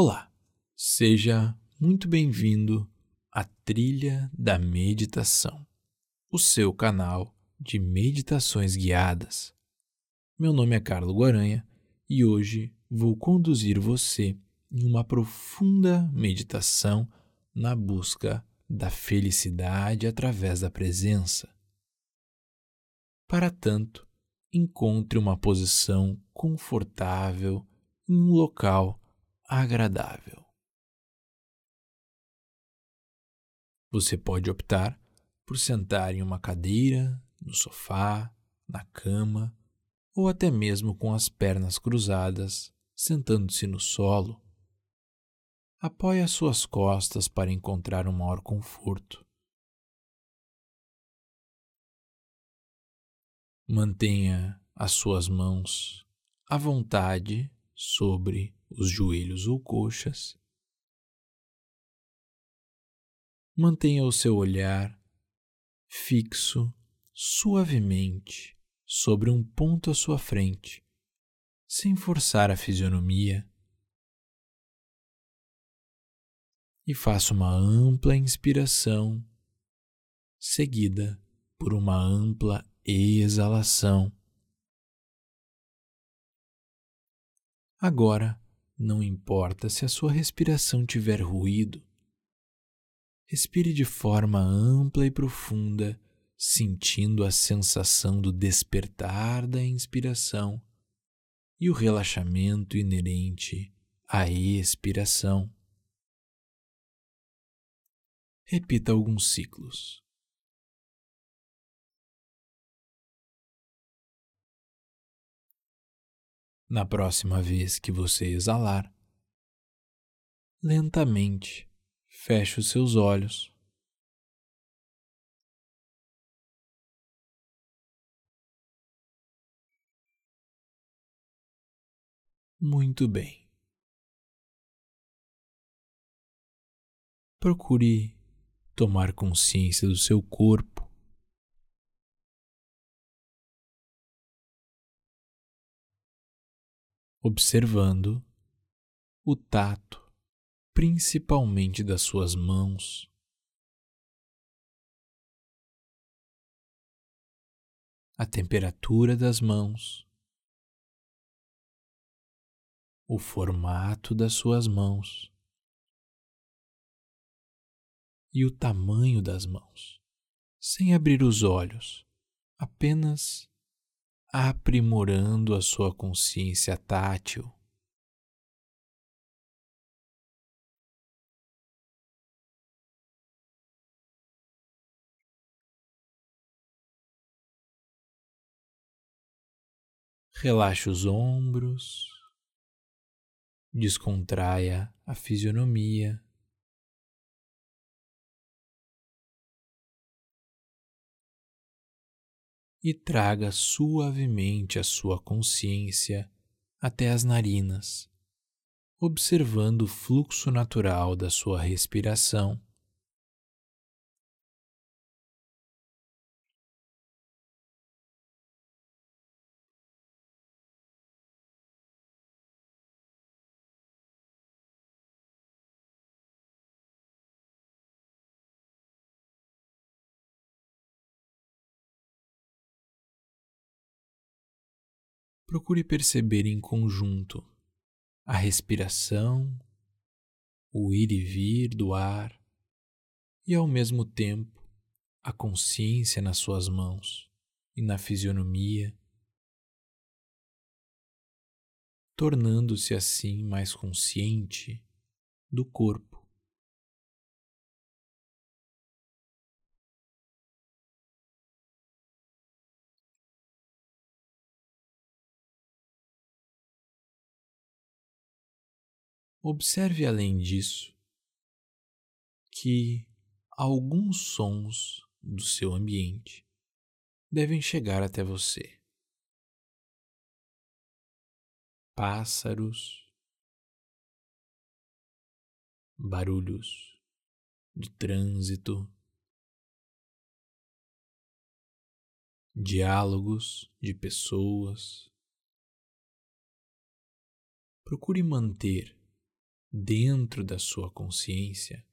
Olá, seja muito bem-vindo à Trilha da Meditação, o seu canal de meditações guiadas. Meu nome é Carlo Guaranha e hoje vou conduzir você em uma profunda meditação na busca da felicidade através da presença. Para tanto, encontre uma posição confortável em um local agradável. Você pode optar por sentar em uma cadeira, no sofá, na cama ou até mesmo com as pernas cruzadas, sentando-se no solo. Apoie as suas costas para encontrar um maior conforto. Mantenha as suas mãos à vontade sobre os joelhos ou coxas. Mantenha o seu olhar fixo suavemente sobre um ponto à sua frente, sem forçar a fisionomia. E faça uma ampla inspiração, seguida por uma ampla exalação. Agora, não importa se a sua respiração tiver ruído. Respire de forma ampla e profunda, sentindo a sensação do despertar da inspiração e o relaxamento inerente à expiração. Repita alguns ciclos. Na próxima vez que você exalar, lentamente feche os seus olhos. Muito bem. Procure tomar consciência do seu corpo observando o tato, principalmente das suas mãos. A temperatura das mãos, o formato das suas mãos. E o tamanho das mãos, sem abrir os olhos, apenas aprimorando a sua consciência tátil. Relaxe os ombros, descontraia a fisionomia. E traga suavemente a sua consciência até as narinas, observando o fluxo natural da sua respiração. Procure perceber em conjunto a respiração, o ir e vir do ar e, ao mesmo tempo, a consciência nas suas mãos e na fisionomia, tornando-se assim mais consciente do corpo. Observe além disso que alguns sons do seu ambiente devem chegar até você. Pássaros, barulhos de trânsito, diálogos de pessoas. Procure manter dentro da sua consciência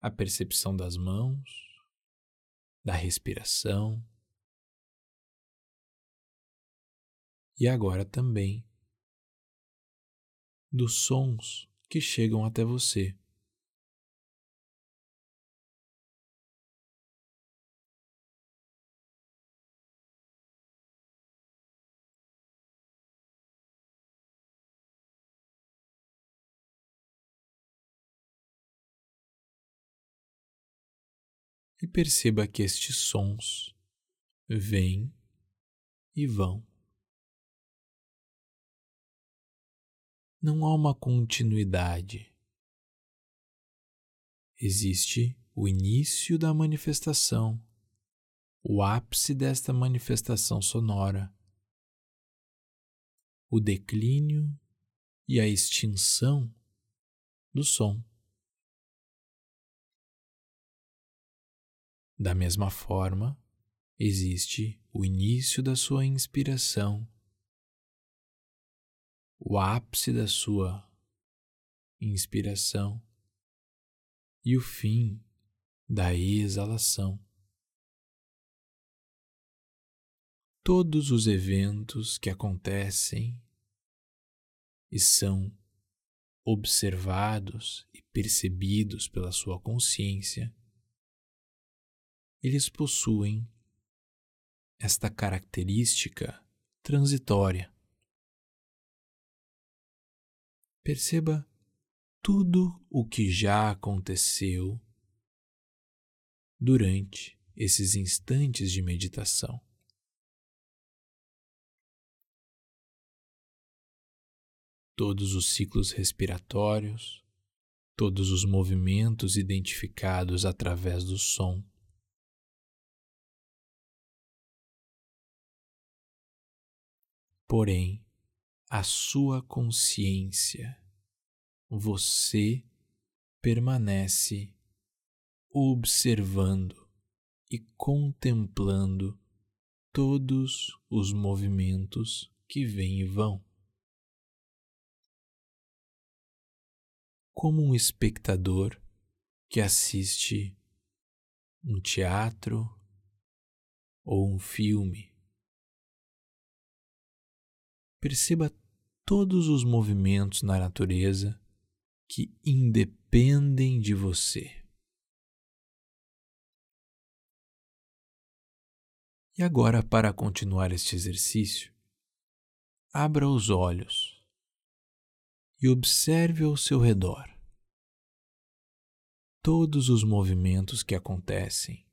a percepção das mãos, da respiração e agora também dos sons que chegam até você. E perceba que estes sons vêm e vão. Não há uma continuidade. Existe o início da manifestação, o ápice desta manifestação sonora, o declínio e a extinção do som. Da mesma forma, existe o início da sua inspiração, o ápice da sua inspiração e o fim da exalação. Todos os eventos que acontecem e são observados e percebidos pela sua consciência eles possuem esta característica transitória. Perceba tudo o que já aconteceu durante esses instantes de meditação. Todos os ciclos respiratórios, todos os movimentos identificados através do som, porém, a sua consciência, você permanece observando e contemplando todos os movimentos que vêm e vão. Como um espectador que assiste um teatro ou um filme Perceba todos os movimentos na natureza que independem de você. E agora, para continuar este exercício, abra os olhos e observe ao seu redor todos os movimentos que acontecem,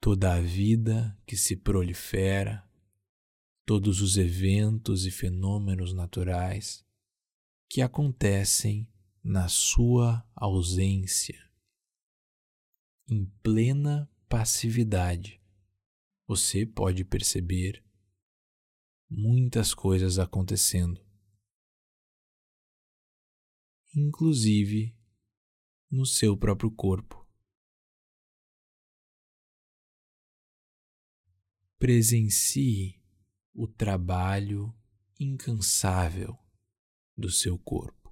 toda a vida que se prolifera todos os eventos e fenômenos naturais que acontecem na sua ausência. Em plena passividade, você pode perceber muitas coisas acontecendo, inclusive no seu próprio corpo. Presencie o trabalho incansável do seu corpo.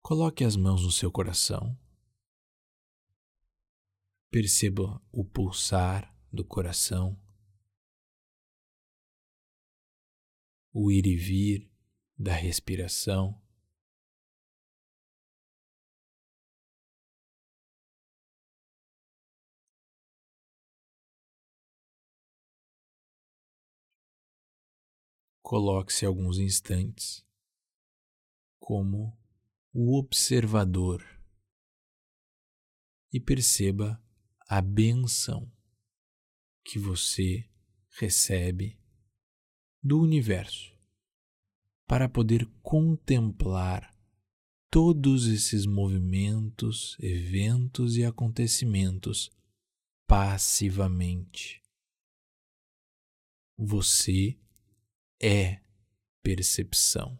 Coloque as mãos no seu coração. Perceba o pulsar do coração, o ir e vir da respiração. Coloque-se alguns instantes como o observador e perceba a benção que você recebe do universo para poder contemplar todos esses movimentos, eventos e acontecimentos passivamente. Você é percepção.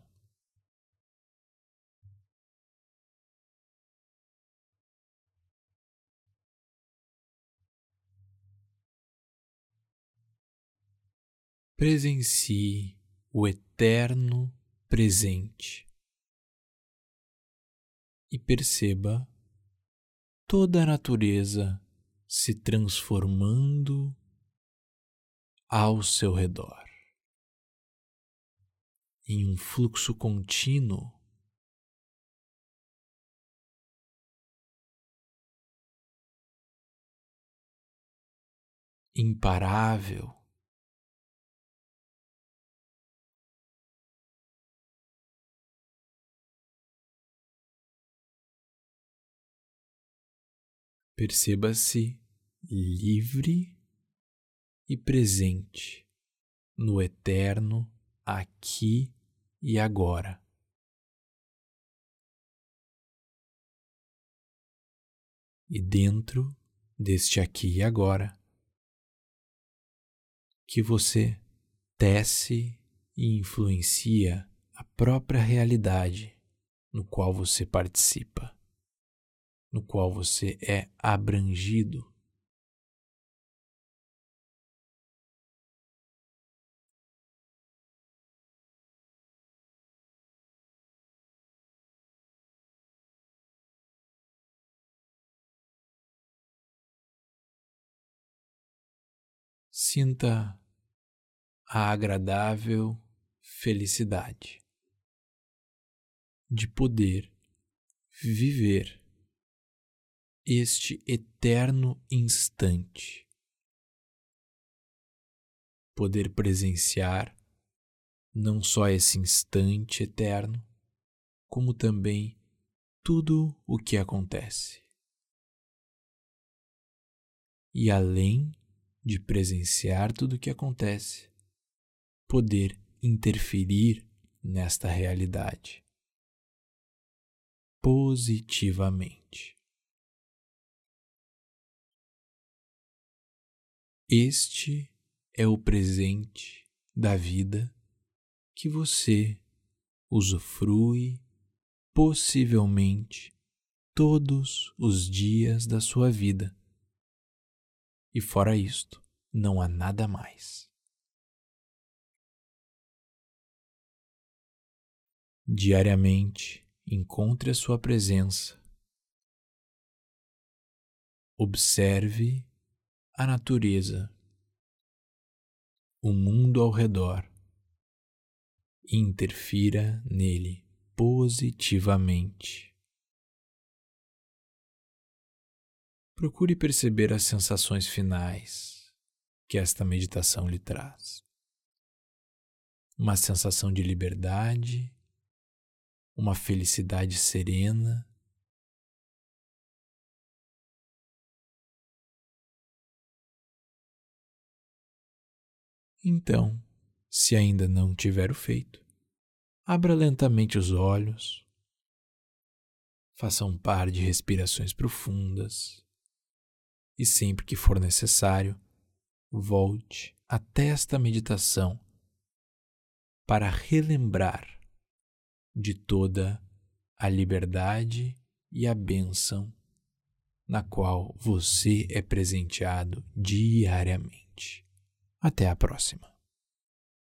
Presencie o eterno presente e perceba toda a natureza se transformando ao seu redor em um fluxo contínuo. Imparável. Perceba-se livre e presente no eterno aqui e agora. E dentro deste aqui e agora, que você tece e influencia a própria realidade no qual você participa no qual você é abrangido. Sinta a agradável felicidade de poder viver este eterno instante. Poder presenciar não só esse instante eterno, como também tudo o que acontece. E além de presenciar tudo o que acontece, poder interferir nesta realidade positivamente. Este é o presente da vida que você usufrui possivelmente todos os dias da sua vida. E fora isto, não há nada mais. Diariamente, encontre a sua presença. Observe a natureza, o mundo ao redor interfira nele positivamente. Procure perceber as sensações finais que esta meditação lhe traz. Uma sensação de liberdade, uma felicidade serena Então, se ainda não tiver o feito, abra lentamente os olhos, faça um par de respirações profundas e, sempre que for necessário, volte até esta meditação para relembrar de toda a liberdade e a bênção na qual você é presenteado diariamente. Até a próxima.